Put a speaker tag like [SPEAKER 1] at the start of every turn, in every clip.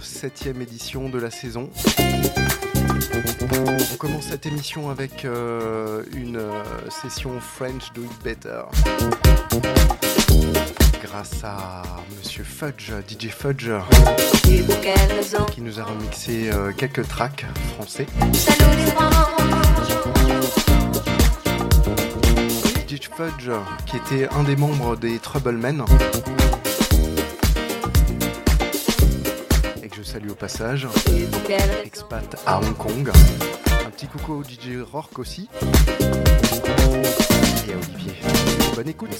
[SPEAKER 1] Show, 7ème édition de la saison. On commence cette émission avec euh, une euh, session French Do It Better. Grâce à Monsieur Fudge, DJ Fudge, qui nous a remixé euh, quelques tracks français. DJ Fudge, qui était un des membres des Troublemen. Salue au passage. Expat à Hong Kong. Un petit coucou au DJ Rourke aussi. Et à Olivier. Bonne écoute.
[SPEAKER 2] Il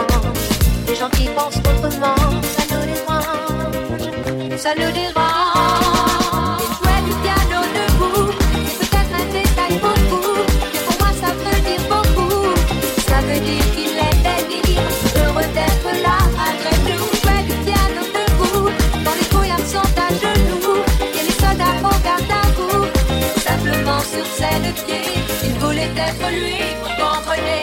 [SPEAKER 2] étrange Les gens qui pensent autrement, ça nous dérange. Ça nous dérange. Jouait du piano debout. Peut-être un détail pour vous. Mais pour moi, ça veut dire beaucoup. Ça veut dire qu'il était libre. Heureux d'être là malgré tout. Il jouait du piano debout. Quand les brouillards sont à genoux. Et les soldats au garde à vous. Simplement sur ses deux pieds. Il voulait être lui, vous comprenez.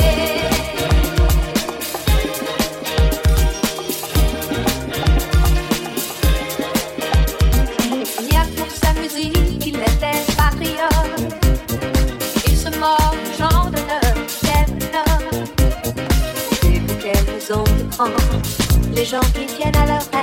[SPEAKER 2] Les gens qui tiennent à leur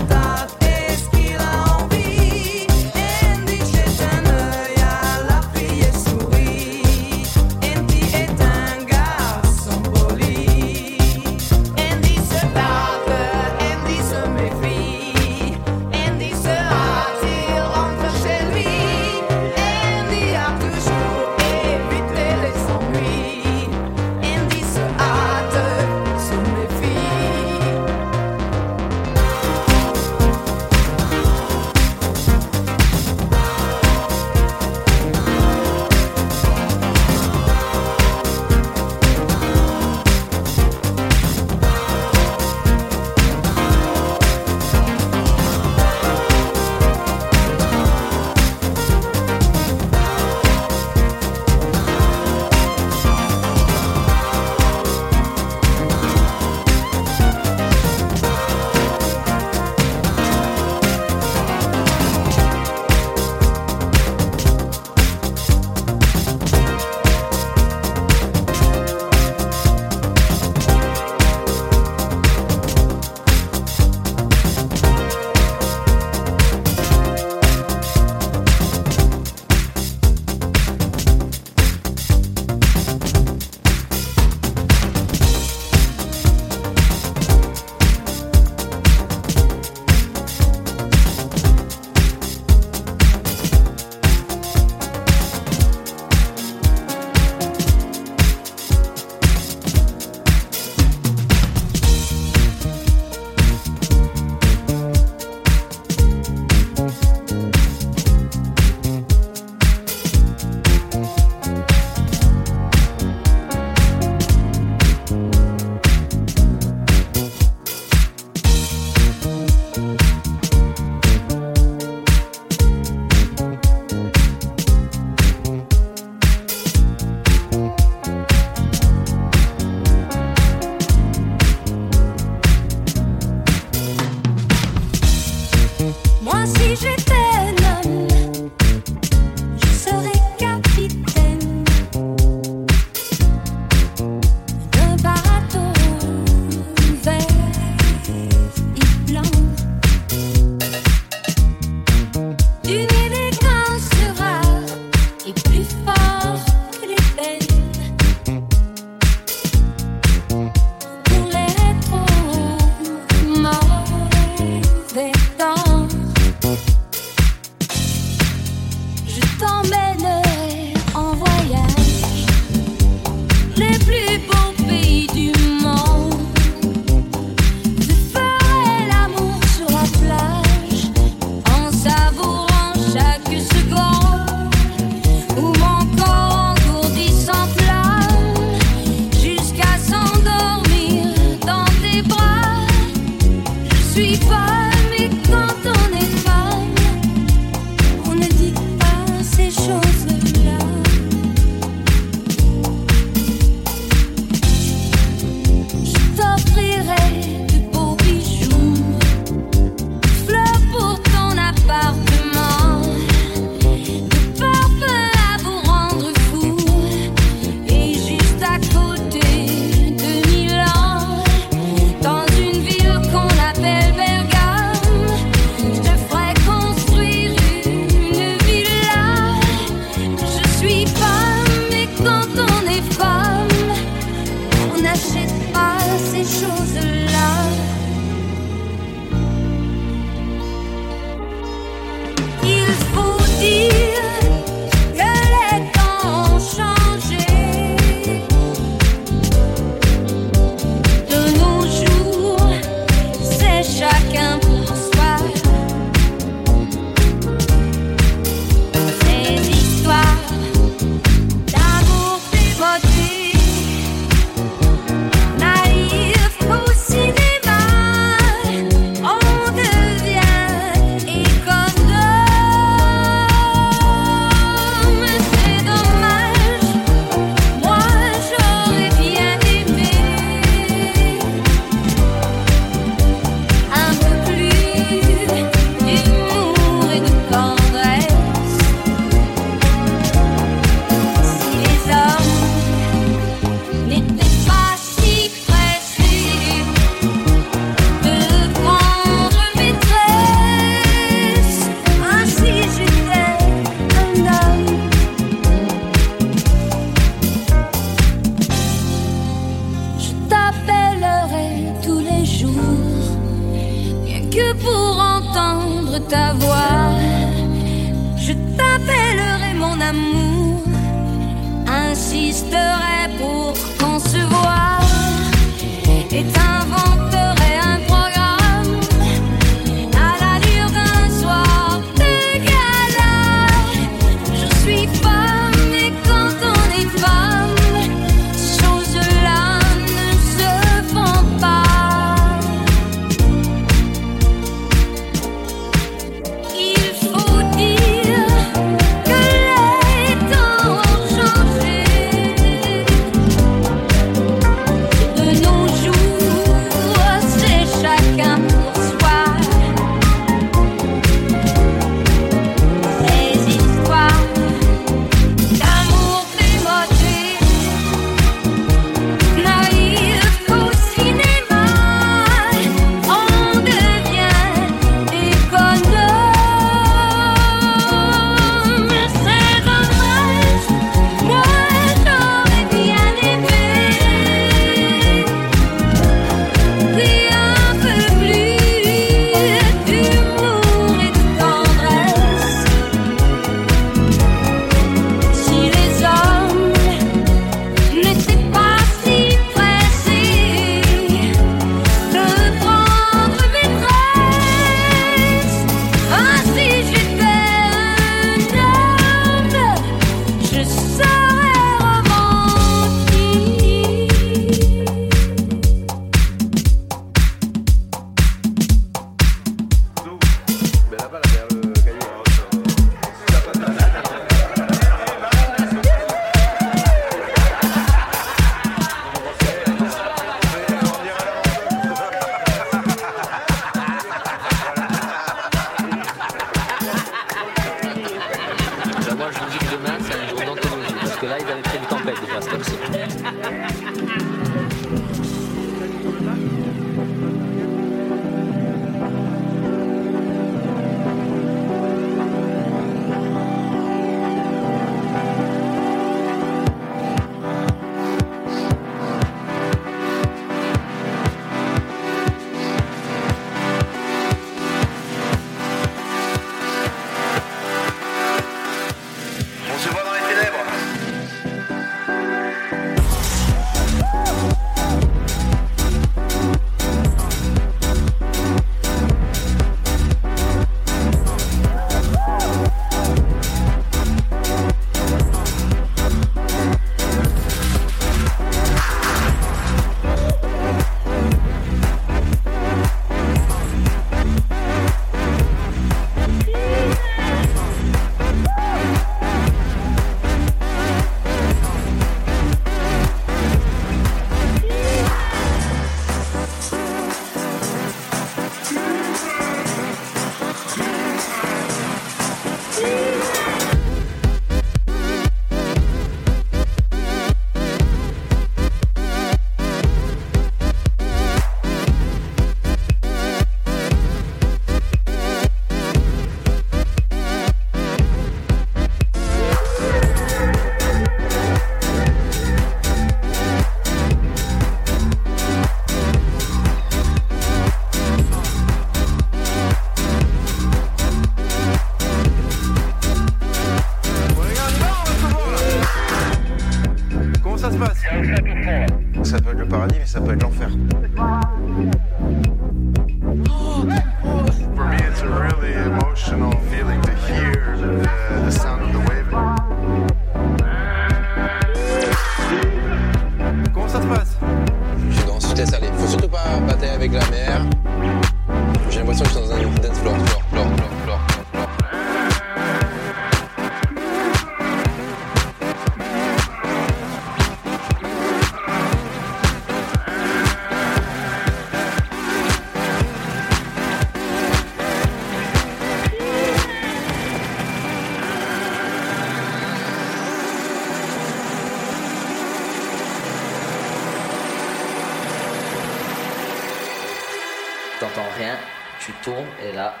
[SPEAKER 2] et là,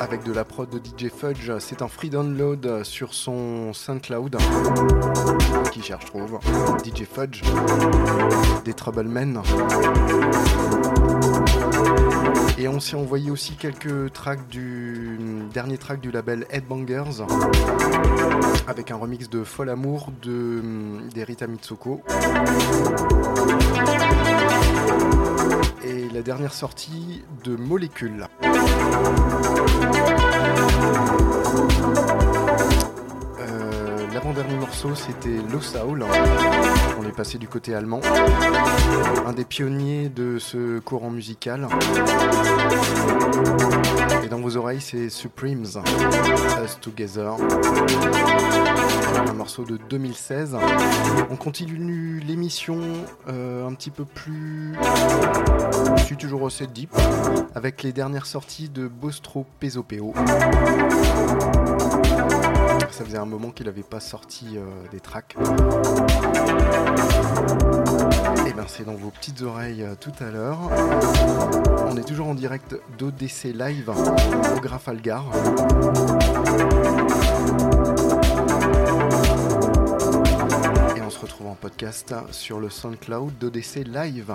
[SPEAKER 3] avec
[SPEAKER 1] de la prod de DJ Fudge. C'est un free download sur son SoundCloud qui cherche trouve DJ Fudge des Troublemen. Et on s'est envoyé aussi quelques tracks du dernier track du label Headbangers avec un remix de Fol Amour de d'Erita Mitsoko. Et la dernière sortie de Molécule. Euh, L'avant-dernier morceau c'était Low Soul. On est passé du côté allemand. Un des pionniers de ce courant musical. Et dans vos oreilles, c'est Supremes, Us Together. Un morceau de 2016. On continue euh, un petit peu plus. Je suis toujours au set deep. Avec les dernières sorties de Bostro Pesopeo. Ça faisait un moment qu'il n'avait pas sorti euh, des tracks. Et bien c'est dans vos petites oreilles euh, tout à l'heure. On est toujours en direct d'ODC Live au Grafalgar. Retrouve en podcast sur le SoundCloud d'ODC Live.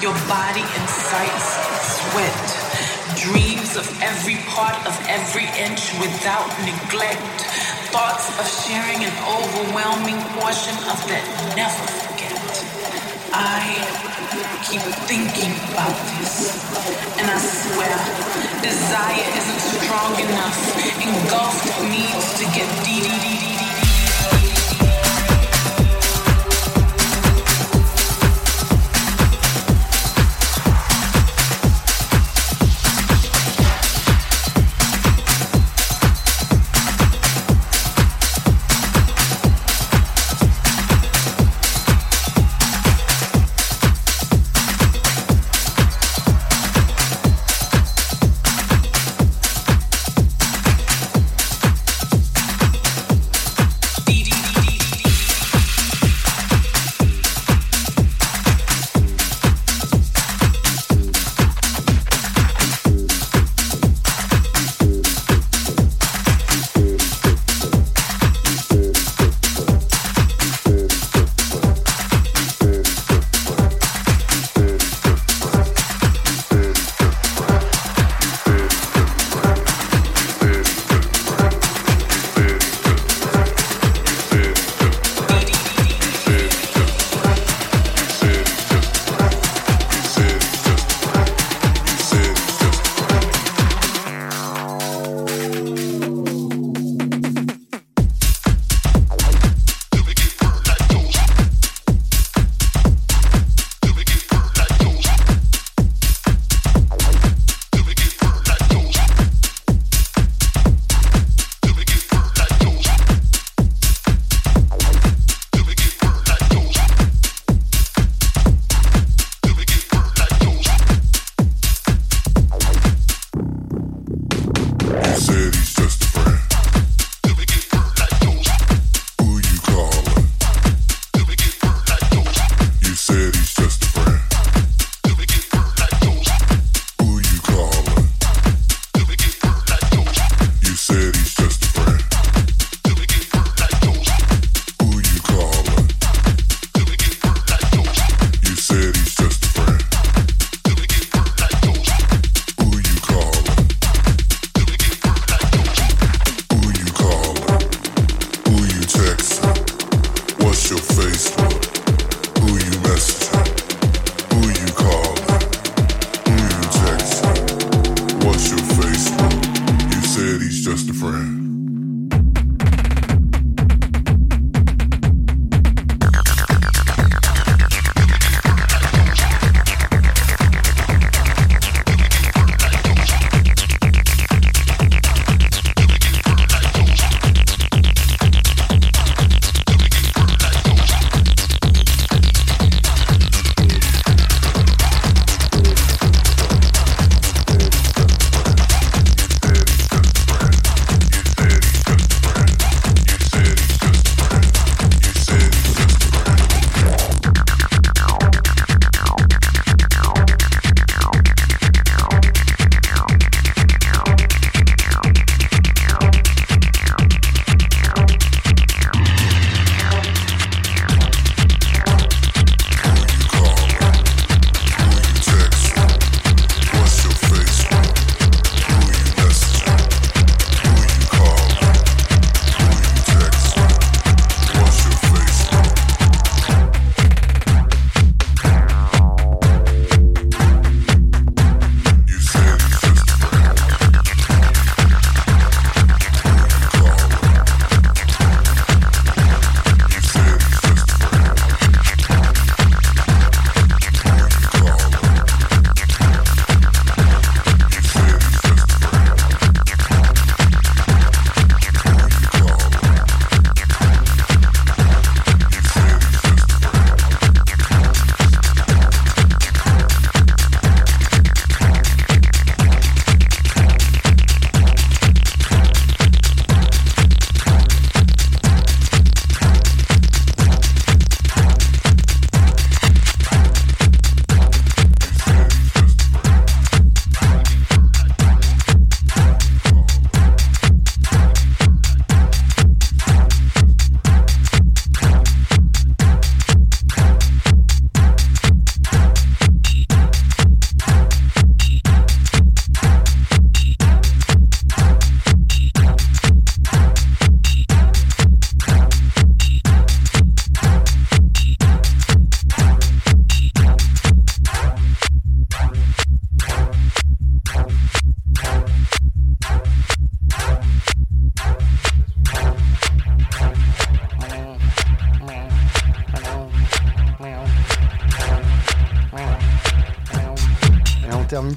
[SPEAKER 4] Your body incites sweat, dreams of every part of every inch without neglect, thoughts of sharing an overwhelming portion of that never forget. I keep thinking about this, and I swear, desire isn't strong enough, engulfed needs to get deep.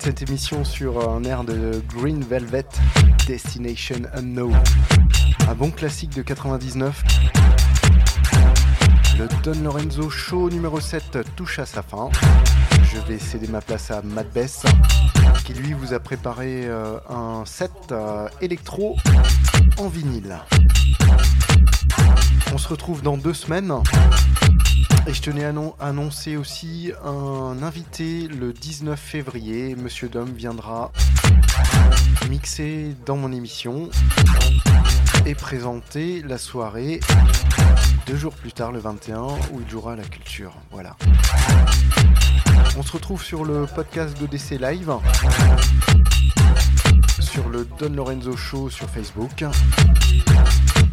[SPEAKER 1] Cette émission sur un air de Green Velvet, Destination Unknown. Un bon classique de 99. Le Don Lorenzo Show numéro 7 touche à sa fin. Je vais céder ma place à Matt Bess, qui lui vous a préparé euh, un set euh, électro en vinyle. On se retrouve dans deux semaines. Et je tenais à annoncer aussi un invité le 19 février. Monsieur Dom viendra mixer dans mon émission et présenter la soirée deux jours plus tard, le 21, où il jouera la culture. Voilà. On se retrouve sur le podcast d'ODC Live, sur le Don Lorenzo Show sur Facebook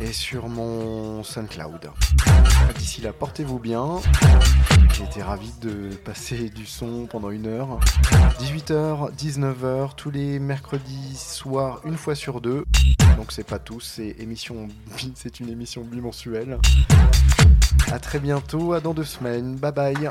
[SPEAKER 1] et sur mon SoundCloud. D'ici là, portez-vous bien. J'ai été ravi de passer du son pendant une heure. 18h, 19h, tous les mercredis soirs, une fois sur deux. Donc c'est pas tout, c'est émission, c'est une émission bimensuelle. A très bientôt, à dans deux semaines. Bye bye.